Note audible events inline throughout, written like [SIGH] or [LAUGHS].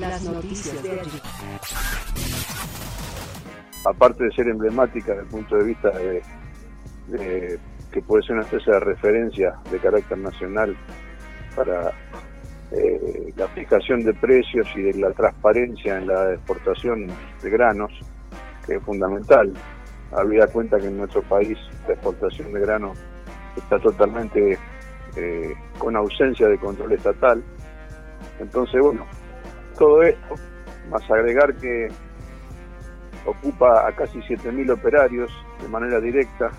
Las noticias de allí. Aparte de ser emblemática desde el punto de vista de, de que puede ser una especie de referencia de carácter nacional para eh, la aplicación de precios y de la transparencia en la exportación de granos, que es fundamental. Había cuenta que en nuestro país la exportación de granos está totalmente eh, con ausencia de control estatal. Entonces, bueno, todo esto, más agregar que ocupa a casi 7.000 operarios de manera directa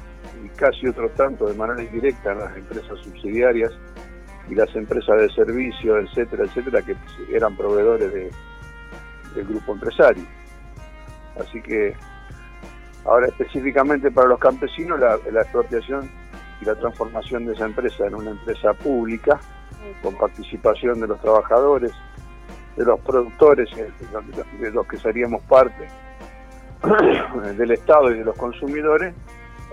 y casi otro tanto de manera indirecta en las empresas subsidiarias y las empresas de servicio, etcétera, etcétera, que eran proveedores de, del grupo empresario. Así que ahora específicamente para los campesinos la expropiación y la transformación de esa empresa en una empresa pública con participación de los trabajadores, de los productores, de los que seríamos parte [COUGHS] del Estado y de los consumidores,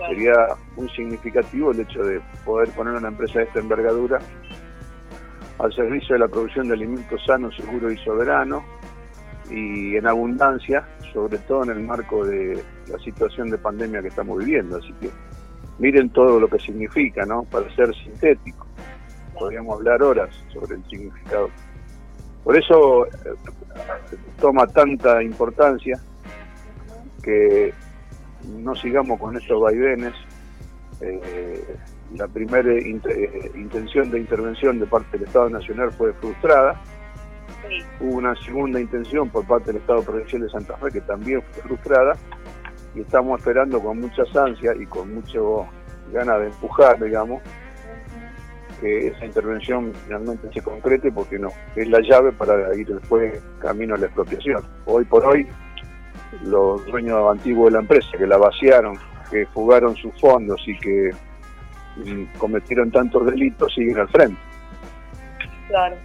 sería muy significativo el hecho de poder poner una empresa de esta envergadura al servicio de la producción de alimentos sanos, seguros y soberanos y en abundancia, sobre todo en el marco de la situación de pandemia que estamos viviendo. Así que miren todo lo que significa, ¿no? Para ser sintético. Podríamos hablar horas sobre el significado. Por eso eh, toma tanta importancia que no sigamos con estos vaivenes. Eh, la primera eh, intención de intervención de parte del Estado Nacional fue frustrada. Hubo una segunda intención por parte del Estado Provincial de Santa Fe que también fue frustrada y estamos esperando con muchas ansias y con mucho ganas de empujar, digamos, que esa intervención finalmente se concrete porque no, es la llave para ir después camino a la expropiación. Hoy por hoy los dueños antiguos de la empresa que la vaciaron, que fugaron sus fondos y que cometieron tantos delitos siguen al frente. Claro.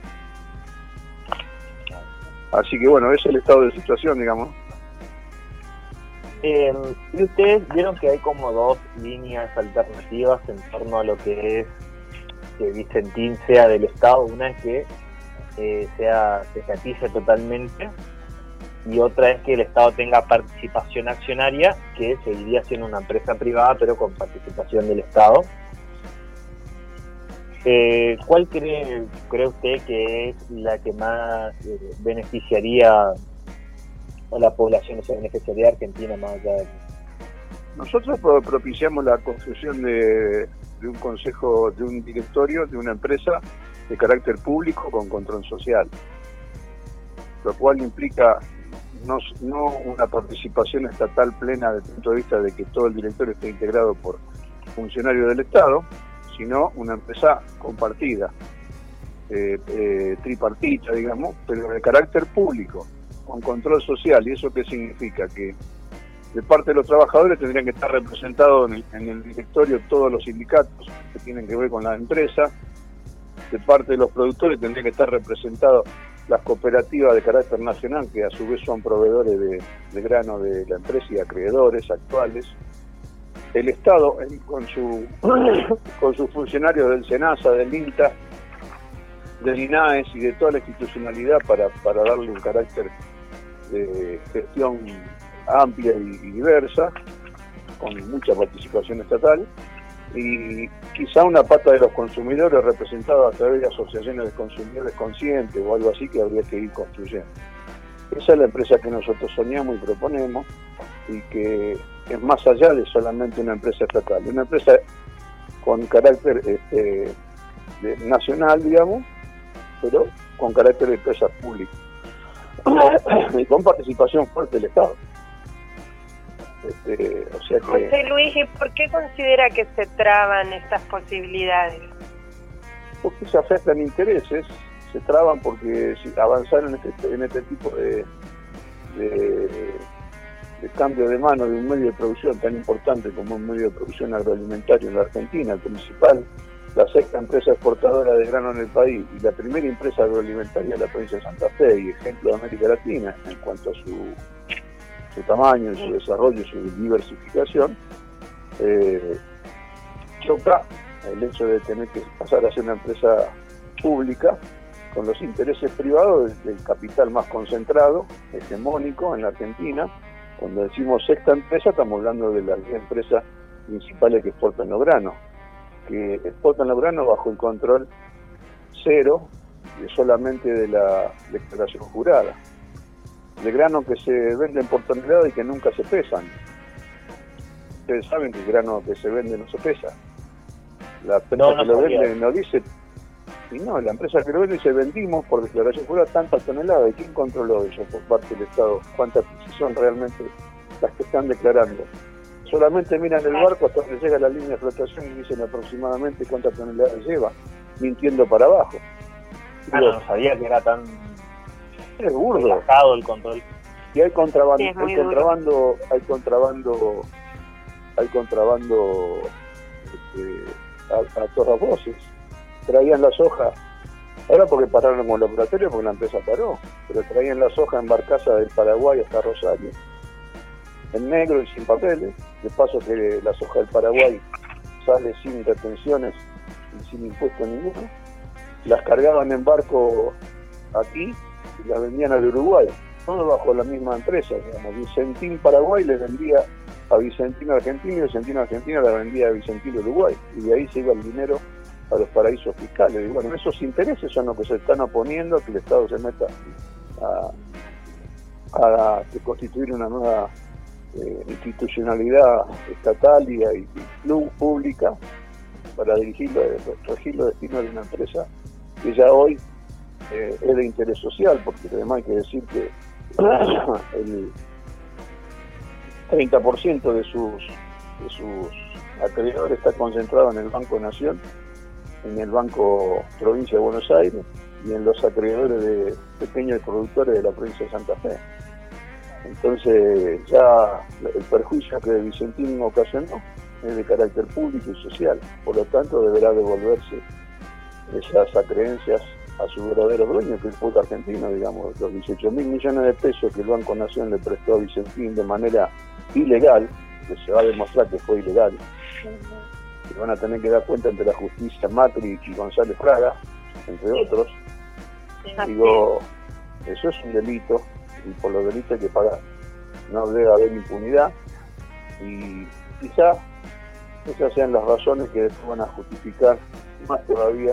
Así que bueno, ese es el estado de situación, digamos. Eh, y ustedes vieron que hay como dos líneas alternativas en torno a lo que es que Vicentín sea del Estado. Una es que eh, sea se totalmente y otra es que el Estado tenga participación accionaria, que seguiría siendo una empresa privada, pero con participación del Estado. Eh, ¿Cuál cree, cree usted que es la que más eh, beneficiaría a la población, o sea, beneficiaría a Argentina más allá de... Nosotros propiciamos la construcción de, de un consejo, de un directorio, de una empresa de carácter público con control social, lo cual implica no, una participación estatal plena desde el punto de vista de que todo el directorio esté integrado por funcionarios del Estado, sino una empresa compartida, eh, eh, tripartita, digamos, pero de carácter público, con control social. ¿Y eso qué significa? Que de parte de los trabajadores tendrían que estar representados en el, en el directorio todos los sindicatos que tienen que ver con la empresa, de parte de los productores tendrían que estar representados las cooperativas de carácter nacional, que a su vez son proveedores de, grano de la empresa y acreedores actuales, el Estado con su [COUGHS] con sus funcionarios del SENASA, del INTA, del INAES y de toda la institucionalidad para darle un carácter de gestión amplia y, diversa, con mucha participación estatal, y quizá una pata de los consumidores representada a través de asociaciones de consumidores conscientes o algo así que habría que ir construyendo. Esa es la empresa que nosotros soñamos y proponemos y que es más allá de solamente una empresa estatal, una empresa con carácter este, nacional, digamos, pero con carácter de empresa pública [COUGHS] y con participación fuerte del Estado. Este, o sea que... José Luis, ¿y por qué considera que se traban estas posibilidades? Porque se afectan intereses, se traban porque si avanzar en este, en este tipo de, de, de, cambio de mano de un medio de producción tan importante como un medio de producción agroalimentario en la Argentina, el principal, la sexta empresa exportadora de grano en el país y la primera empresa agroalimentaria de la provincia de Santa Fe y ejemplo de América Latina en cuanto a su su tamaño, su desarrollo, su diversificación, eh, choca el hecho de tener que pasar a ser una empresa pública con los intereses privados del, capital más concentrado, hegemónico en la Argentina. Cuando decimos sexta empresa, estamos hablando de las empresas principales que exportan los granos, que exportan los granos bajo el control cero y solamente de la declaración jurada. De granos que se venden por tonelada y que nunca se pesan. Ustedes saben que el grano que se vende no se pesa. La empresa que lo vende no dice y no, la empresa que lo vende dice vendimos por declaración jurada tantas toneladas. ¿Y quién controló eso por parte del Estado? ¿Cuántas son realmente las que están declarando? Solamente miran el barco hasta que llega la línea de flotación y dicen aproximadamente cuántas toneladas lleva, mintiendo para abajo. Ah, no, sabía que era tan es burdo. el control. Y hay contrabando, hay contrabando, hay contrabando, hay contrabando este, a, a todas voces traían la soja, ahora porque pararon con el laboratorio, porque la empresa paró, pero traían la soja en barcaza del Paraguay hasta Rosario, en negro y sin papeles, de paso que la soja del Paraguay sale sin retenciones y sin impuesto ninguno, las cargaban en barco aquí las vendían al Uruguay, todo bajo la misma empresa, digamos, Vicentín Paraguay le vendía a Vicentino Argentina y Vicentino Argentina la vendía a Vicentino Uruguay, y de ahí se iba el dinero a los paraísos fiscales. Y bueno, esos intereses son los que se están oponiendo a que el Estado se meta a, a, constituir una nueva eh, institucionalidad estatal y, y, pública para dirigir, regir los destinos de una empresa que ya hoy eh, es de interés social, porque además hay que decir que [COUGHS] el 30% de sus, de sus acreedores está concentrado en el Banco Nación en el Banco Provincia de Buenos Aires y en los acreedores de pequeños productores de la provincia de Santa Fe. Entonces ya el perjuicio que Vicentín ocasionó es de carácter público y social, por lo tanto deberá devolverse esas acreencias a su verdadero dueño, que es el pueblo argentino, digamos, los 18 mil millones de pesos que el Banco Nación le prestó a Vicentín de manera ilegal, que se va a demostrar que fue ilegal, van a tener que dar cuenta ante la justicia Macri y González Fraga, entre otros. Digo, eso es un delito y por los delitos hay que pagar. No debe haber impunidad y quizá esas sean las razones que van a justificar más todavía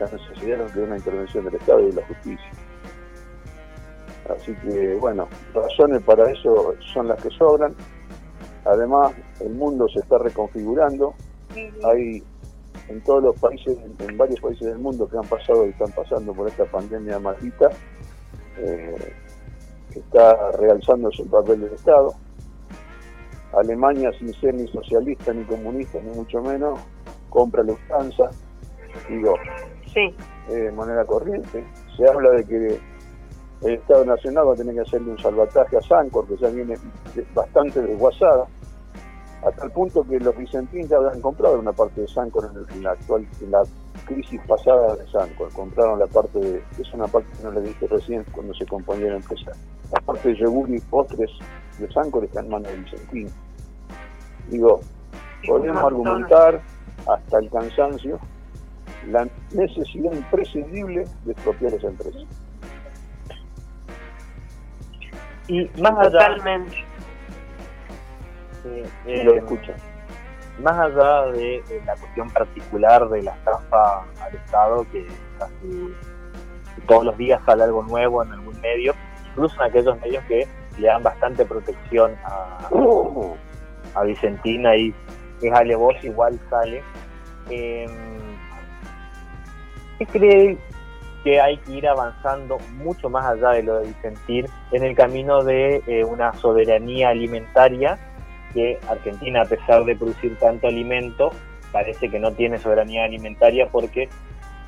la necesidad de una intervención del Estado y de la justicia. Así que, bueno, razones para eso son las que sobran. Además, el mundo se está reconfigurando, hay en todos los países, en varios países del mundo que han pasado y están pasando por esta pandemia maldita, eh, está realzándose el papel del Estado. Alemania, sin ser ni socialista ni comunista, ni mucho menos, compra Lufthansa, digo, sí. eh, moneda corriente. Se habla de que el Estado Nacional va a tener que hacerle un salvataje a Sancor, que ya viene bastante desguazada a tal punto que los vicentinos ya habían comprado una parte de Sancor en, la actual en la crisis pasada de Sancor compraron la parte de es una parte que no le dije recién cuando se componía la empresa la parte de yogur y postres de Sancor está en manos de Vicentín digo podemos argumentar hasta el cansancio la necesidad imprescindible de expropiar esa empresa y más allá eh, lo escucha. Más allá de, la cuestión particular de la estafa al Estado, que casi todos los días sale algo nuevo en algún medio, incluso en aquellos medios que le dan bastante protección a, a Vicentina y es alevos igual sale. Eh, ¿Qué cree que hay que ir avanzando mucho más allá de lo de Vicentín en el camino de eh, una soberanía alimentaria que Argentina, a pesar de producir tanto alimento, parece que no tiene soberanía alimentaria porque,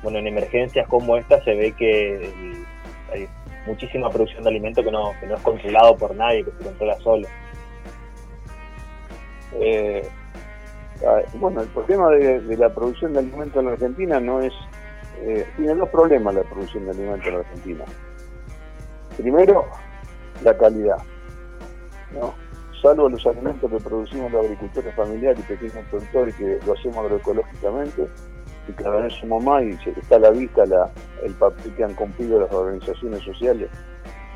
bueno, en emergencias como esta se ve que hay muchísima producción de alimento que no, que no es controlado por nadie, que se controla solo. Eh, bueno, el problema de, la producción de alimentos en la Argentina no es... Eh, tiene dos problemas la producción de alimentos en Argentina. Primero, la calidad. ¿no? salvo los alimentos que producimos los agricultores familiares y pequeños productores que lo hacemos agroecológicamente y cada vez somos más y está a la vista la, el papel que han cumplido las organizaciones sociales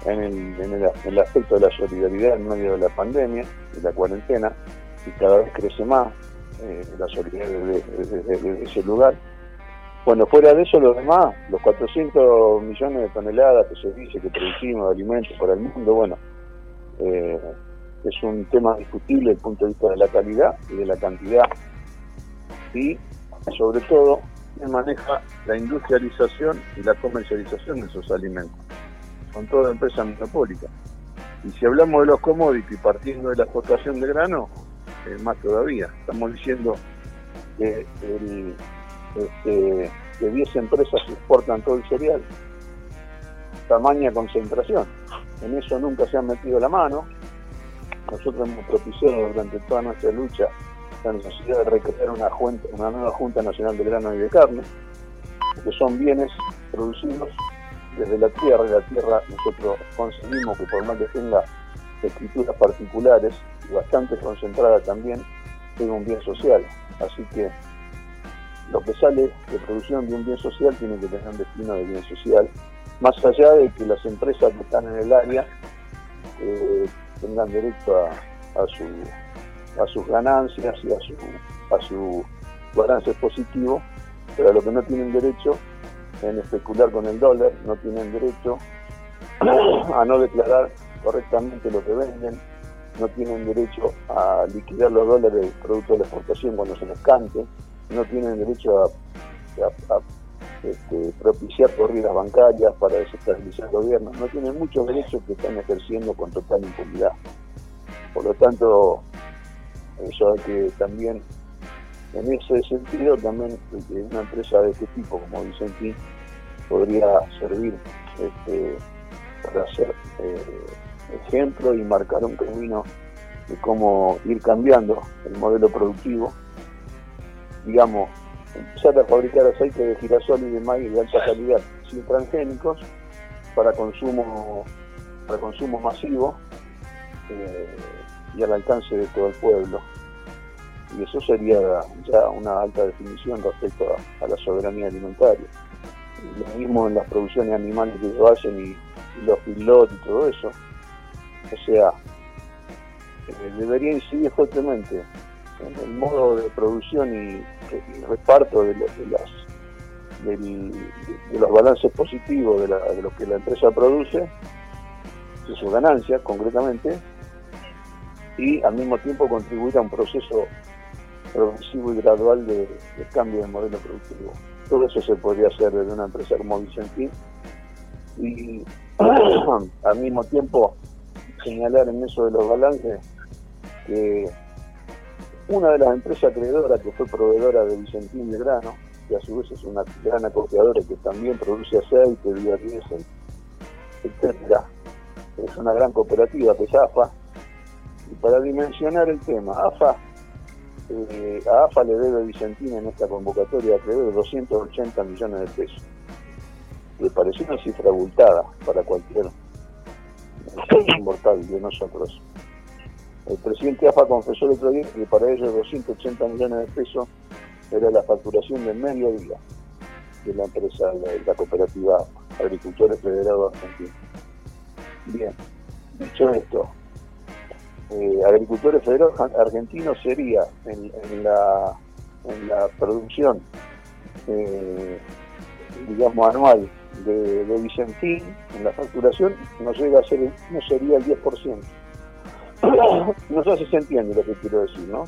en el, aspecto de la solidaridad en medio de la pandemia y la cuarentena, y cada vez crece más eh, la solidaridad desde, ese lugar. Bueno, fuera de eso, lo demás, los 400 millones de toneladas que se dice que producimos de alimentos para el mundo, bueno, eh, es un tema discutible desde el punto de vista de la calidad y de la cantidad. Y sobre todo, se maneja la industrialización y la comercialización de esos alimentos. Son todas empresas monopólicas. Y si hablamos de los commodities partiendo de la exportación de grano, más todavía. Estamos diciendo que, este, que 10 empresas exportan todo el cereal. Tamaña concentración. En eso nunca se han metido la mano. Nosotros hemos propiciado durante toda nuestra lucha la necesidad de recrear una, una nueva Junta Nacional de Grano y de Carne, que son bienes producidos desde la tierra, y la tierra nosotros conseguimos que por más que tenga escrituras particulares y bastante concentrada también, tenga un bien social. Así que lo que sale de producción de un bien social tiene que tener un destino de bien social, más allá de que las empresas que están en el área eh, tengan derecho a, a, su, a sus ganancias y a su, a su balance positivo, pero a lo que no tienen derecho en especular con el dólar, no tienen derecho a no declarar correctamente lo que venden, no tienen derecho a liquidar los dólares producto de la exportación cuando se les cante, no tienen derecho a, este, propiciar corridas bancarias para desestabilizar el gobierno, no tienen muchos derechos que están ejerciendo con total impunidad. Por lo tanto, eso hay que también, en ese sentido, también una empresa de este tipo como Vicentín podría servir este, para ser eh, ejemplo y marcar un camino de cómo ir cambiando el modelo productivo. Digamos, empezar a fabricar aceite de girasol y de maíz de alta calidad sin transgénicos para consumo, para consumo masivo eh, y al alcance de todo el pueblo. Y eso sería ya una alta definición respecto a, la soberanía alimentaria. Lo mismo en las producciones animales que se hacen y, los pilotos y todo eso. O sea, eh, debería incidir fuertemente en el modo de producción y, reparto de, los, de, de, los balances positivos de, lo que la empresa produce, de sus ganancias concretamente, y al mismo tiempo contribuir a un proceso progresivo y gradual de, cambio de modelo productivo. Todo eso se podría hacer desde una empresa como Vicentín y [CLEARS THROAT] al mismo tiempo señalar en eso de los balances que una de las empresas acreedoras que fue proveedora de Vicentín de grano, que a su vez es una gran acopiadora que también produce aceite, biodiesel, etcétera, es una gran cooperativa que es AFA. Y para dimensionar el tema, AFA, eh, a AFA le debe Vicentín en esta convocatoria de 280 millones de pesos. Le pareció una cifra abultada para cualquier [COUGHS] mortal de nosotros. El presidente AFA confesó el otro día que para ellos 280 millones de pesos era la facturación del medio día de la empresa, de la cooperativa Agricultores Federados Argentinos. Bien, dicho esto, eh, Agricultores Federados Argentinos sería en, la, la producción, eh, digamos, anual de, Vicentín, en la facturación, no llega a ser, no sería el 10%. [COUGHS] no sé si se entiende lo que quiero decir, ¿no?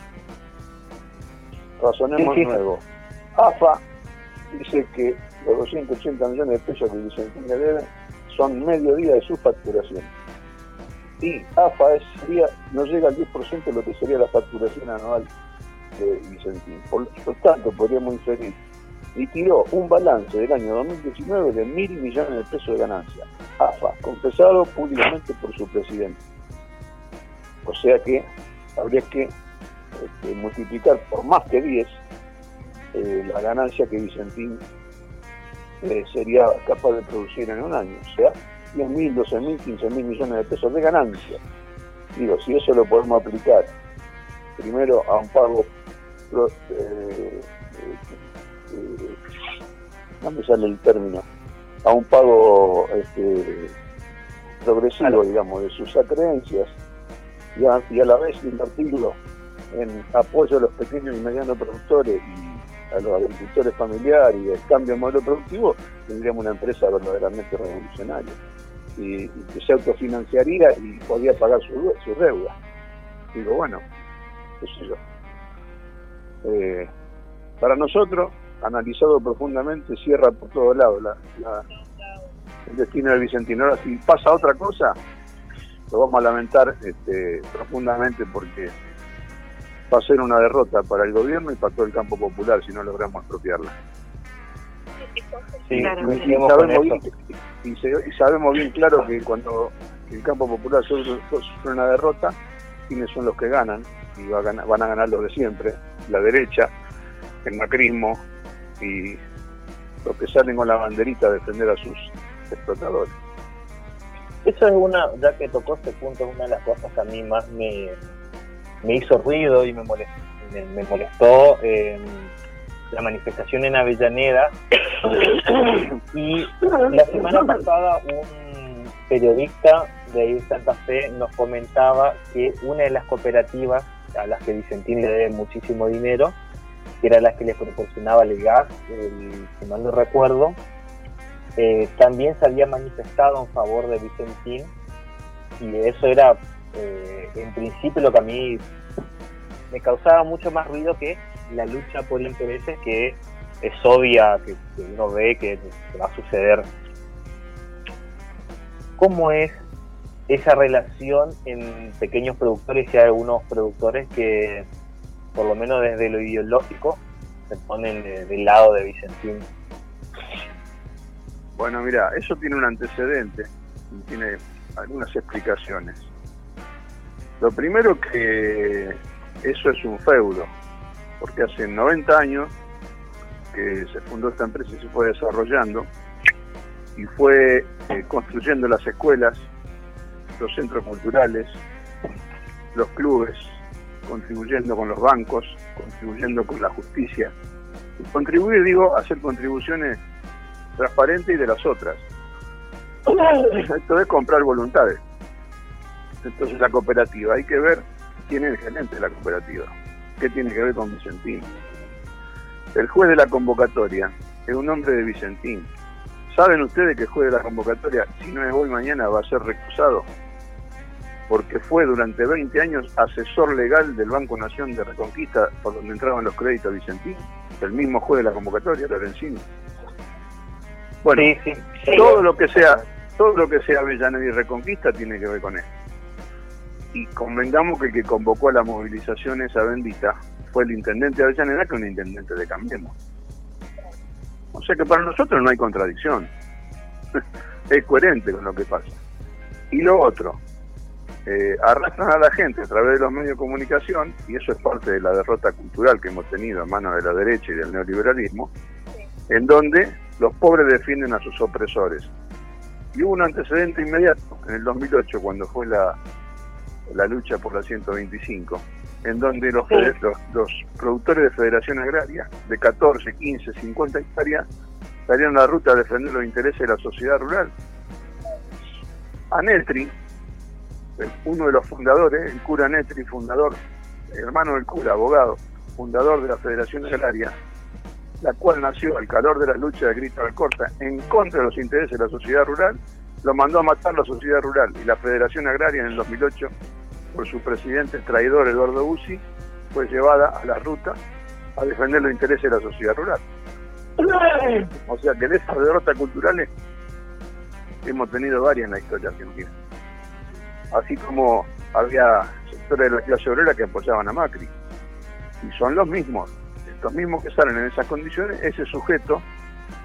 Razonemos nuevo. AFA dice que los 280 millones de pesos que Vicentín le debe son medio día de su facturación. Y AFA sería, no llega al 10% de lo que sería la facturación anual de Vicentín. Por lo tanto, podríamos inferir y tiró un balance del año 2019 de mil millones de pesos de ganancia. AFA, confesado públicamente por su presidente. O sea que habría que este, multiplicar por más que 10 eh, la ganancia que Vicentín eh, sería capaz de producir en un año. O sea, 10 mil, 12 mil, 15 mil millones de pesos de ganancia. Digo, si eso lo podemos aplicar primero a un pago eh, no me sale el término, a un pago este, progresivo, digamos, de sus acreencias y a, la vez invertirlo en apoyo a los pequeños y medianos productores y a los agricultores familiares y el cambio de modelo productivo, tendríamos una empresa verdaderamente revolucionaria y, que se autofinanciaría y podía pagar su, su deuda. Digo, bueno, qué sé yo. Eh, para nosotros, analizado profundamente, cierra por todos lados el destino de Vicentino. Ahora, si pasa otra cosa, lo vamos a lamentar este, profundamente porque va a ser una derrota para el gobierno y para todo el campo popular si no logramos expropiarla. y, sabemos bien, claro que cuando el campo popular sufre una derrota, quienes son los que ganan, y va a ganar, van a ganar los de siempre, la derecha, el macrismo y los que salen con la banderita a defender a sus explotadores. Eso es una, ya que tocó este punto, es una de las cosas que a mí más me, hizo ruido y me molestó, me, molestó em, la manifestación en Avellaneda. y la semana pasada un periodista de ahí Santa Fe nos comentaba que una de las cooperativas a las que Vicentín le debe muchísimo dinero, que era la que le proporcionaba el gas, el, si mal no recuerdo, eh, también se había manifestado en favor de Vicentín y eso era eh, en principio lo que a mí me causaba mucho más ruido que la lucha por intereses que es obvia, que, uno ve que, va a suceder. ¿Cómo es esa relación en pequeños productores y algunos productores que, por lo menos desde lo ideológico, se ponen del lado de Vicentín? Bueno, mira, eso tiene un antecedente, tiene algunas explicaciones. Lo primero que eso es un feudo, porque hace 90 años que se fundó esta empresa y se fue desarrollando y fue eh, construyendo las escuelas, los centros culturales, los clubes, contribuyendo con los bancos, contribuyendo con la justicia. contribuir, digo, hacer contribuciones transparentes y de las otras. [CLEARS THROAT] Esto es comprar voluntades. Entonces la cooperativa, hay que ver quién es el gerente de la cooperativa, qué tiene que ver con Vicentín. El juez de la convocatoria es un hombre de Vicentín. ¿Saben ustedes que el juez de la convocatoria, si no es hoy, mañana va a ser recusado? Porque fue durante 20 años asesor legal del Banco Nación de Reconquista, por donde entraban los créditos Vicentín, el mismo juez de la convocatoria, Lorenzini. Bueno, todo lo que sea, todo lo que sea Avellaneda y Reconquista tiene que ver con esto y convengamos que el que convocó a la movilización esa bendita fue el intendente de Avellaneda que un intendente de Cambiemos. O sea que para nosotros no hay contradicción. [LAUGHS] es coherente con lo que pasa. Y lo otro, eh, arrastran a la gente a través de los medios de comunicación, y eso es parte de la derrota cultural que hemos tenido a manos de la derecha y del neoliberalismo, en donde los pobres defienden a sus opresores. Y hubo un antecedente inmediato, en el 2008, cuando fue la, la lucha por la 125, en donde los, los, productores de Federación Agraria, de 14, 15, 50 hectáreas, salieron a la ruta a defender los intereses de la sociedad rural. Anetri, uno de los fundadores, el cura Anetri, fundador, hermano del cura, abogado, fundador de la Federación Agraria, la cual nació al calor de la lucha de Grito Alcorta en contra de los intereses de la sociedad rural, lo mandó a matar la sociedad rural y la Federación Agraria en el 2008 por su presidente traidor Eduardo Bussi, fue llevada a la ruta a defender los intereses de la sociedad rural. O sea que de esas derrotas culturales hemos tenido varias en la historia argentina. Así como había sectores de la clase obrera que apoyaban a Macri. Y son los mismos, estos mismos que salen en esas condiciones, ese sujeto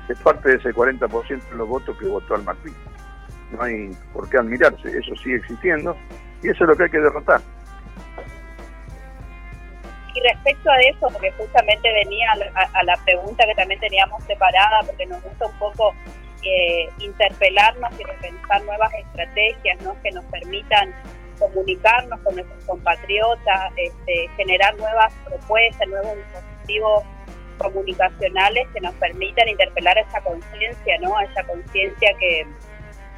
es parte de ese 40% de los votos que votó al Macri. No hay por qué admirarse, eso sigue existiendo y eso es lo que hay que derrotar. Y respecto a eso, porque justamente venía a, la pregunta que también teníamos separada, porque nos gusta un poco eh, interpelarnos y repensar nuevas estrategias ¿no? que nos permitan comunicarnos con nuestros compatriotas, este, generar nuevas propuestas, nuevos dispositivos comunicacionales que nos permitan interpelar esa conciencia, ¿no? Esa conciencia que,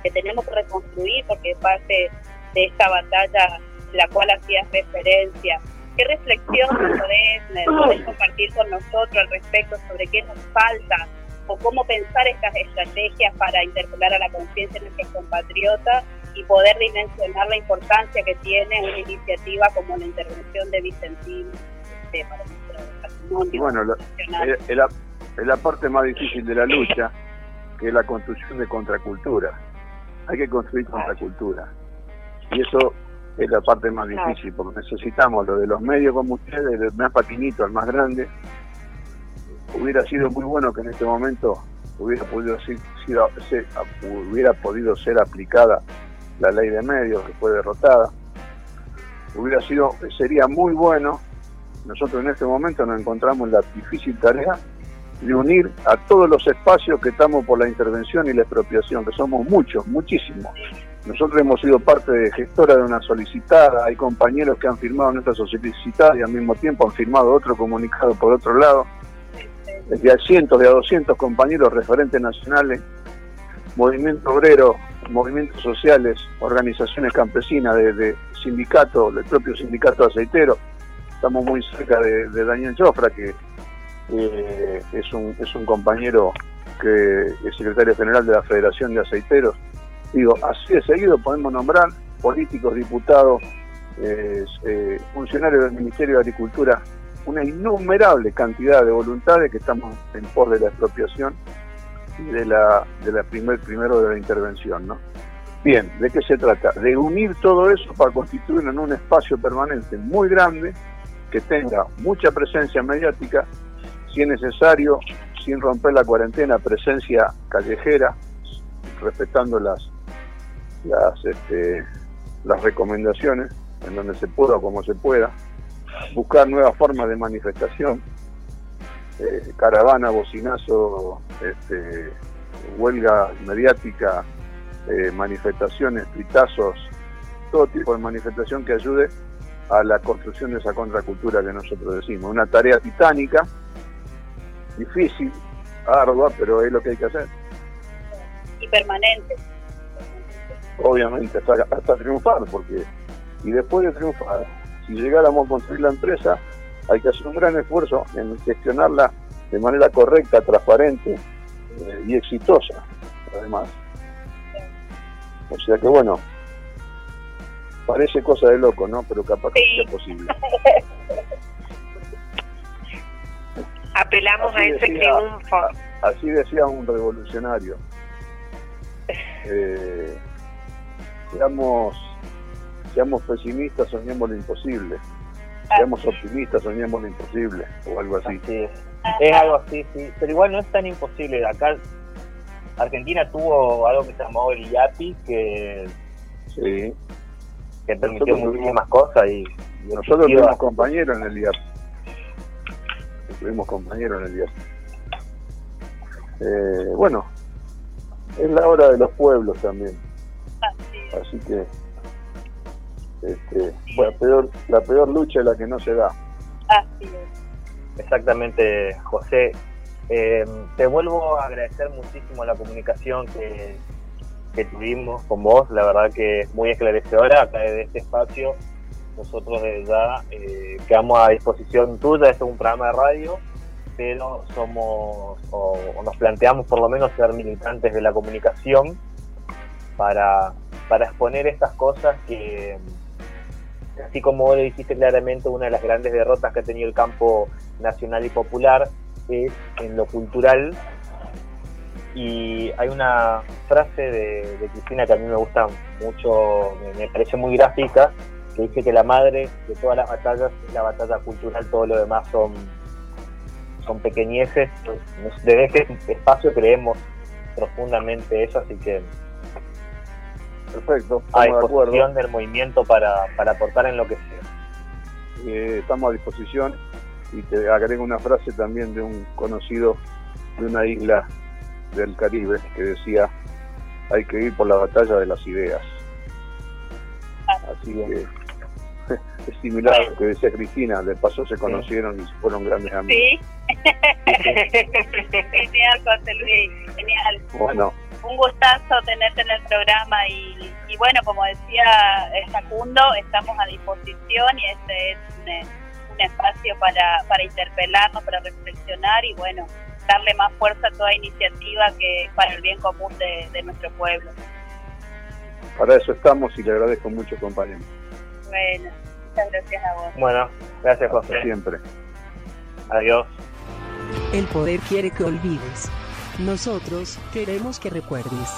que tenemos que reconstruir porque es parte de esta batalla la cual hacías referencia. ¿Qué reflexión podés, podés compartir con nosotros al respecto sobre qué nos falta o cómo pensar estas estrategias para interpelar a la conciencia de nuestros compatriotas y poder dimensionar la importancia que tiene una iniciativa como la intervención de Vicentín este, patrimonio. Bueno, es, la, la parte más difícil de la lucha, que es la construcción de contracultura. Hay que construir contracultura. Y eso es la parte más difícil, porque necesitamos lo de los medios como ustedes, el más patinito, el más grande. Hubiera sido muy bueno que en este momento hubiera podido ser, hubiera podido ser aplicada la ley de medios que fue derrotada. Hubiera sido, sería muy bueno, nosotros en este momento nos encontramos la difícil tarea de unir a todos los espacios que estamos por la intervención y la expropiación, que somos muchos, muchísimos. Nosotros hemos sido parte de gestora de una solicitada, hay compañeros que han firmado nuestra solicitada y al mismo tiempo han firmado otro comunicado por otro lado. Desde a cientos de a 200 compañeros referentes nacionales, movimiento obrero, movimientos sociales, organizaciones campesinas, de, sindicato, el propio sindicato aceitero. Estamos muy cerca de, Daniel Chofra, que es, un, es un compañero que es secretario general de la Federación de Aceiteros Digo, así de seguido podemos nombrar políticos, diputados, eh, funcionarios del Ministerio de Agricultura, una innumerable cantidad de voluntades que estamos en pos de la expropiación y de la, de la primer, primero de la intervención, ¿no? Bien, ¿de qué se trata? De unir todo eso para constituir en un espacio permanente muy grande, que tenga mucha presencia mediática, si es necesario, sin romper la cuarentena, presencia callejera, respetando las, las, este, las recomendaciones en donde se pueda como se pueda, buscar nuevas formas de manifestación, eh, caravana, bocinazo, este, huelga mediática, eh, manifestaciones, pitazos, todo tipo de manifestación que ayude a la construcción de esa contracultura que nosotros decimos. Una tarea titánica, difícil, ardua, pero es lo que hay que hacer. Y permanente obviamente hasta, hasta triunfar, porque y después de triunfar, si llegáramos a construir la empresa, hay que hacer un gran esfuerzo en gestionarla de manera correcta, transparente eh, y exitosa, además. O sea que bueno, parece cosa de loco, ¿no? Pero capaz que sea posible. [LAUGHS] Apelamos a ese triunfo. Así decía un revolucionario. Eh, seamos, seamos pesimistas, soñemos lo imposible. Seamos optimistas, soñemos lo imposible, o algo así. Es algo así, sí. Pero igual no es tan imposible. Acá Argentina tuvo algo que se llamó el IAPI, que, sí. Que permitió muchísimas cosas. y, Nosotros tuvimos compañeros en el IAPI. Tuvimos compañeros en el IAPI. Eh, bueno, es la hora de los pueblos también. Así que este, bueno, peor, la peor lucha es la que no se da. Así Exactamente, José. Eh, te vuelvo a agradecer muchísimo la comunicación que, que tuvimos con vos, la verdad que es muy esclarecedora acá de este espacio. Nosotros desde ya eh, quedamos a disposición tuya, este es un programa de radio, pero somos o nos planteamos por lo menos ser militantes de la comunicación para para exponer estas cosas que, así como vos le dijiste claramente, una de las grandes derrotas que ha tenido el campo nacional y popular es en lo cultural. Y hay una frase de, Cristina que a mí me gusta mucho, me, parece muy gráfica, que dice que la madre de todas las batallas es la batalla cultural, todo lo demás son, son pequeñeces. Desde este espacio creemos profundamente eso, así que Perfecto. A disposición del movimiento para, para aportar en lo que sea. Eh, estamos a disposición y te agrego una frase también de un conocido de una isla del Caribe que decía hay que ir por la batalla de las ideas. Así que [LAUGHS] es similar a lo que decía Cristina, de paso se conocieron y fueron grandes amigos. Sí. [LAUGHS] genial, José Luis, genial. Bueno. Un gustazo tenerte en el programa y, bueno, como decía Facundo, estamos a disposición y este es un, espacio para, para interpelarnos, para reflexionar y bueno, darle más fuerza a toda iniciativa que para el bien común de, de nuestro pueblo. Para eso estamos y le agradezco mucho, compañero. Bueno, muchas gracias a vos. Bueno, gracias, José. Siempre. Adiós. El poder quiere que olvides. Nosotros queremos que recuerdes.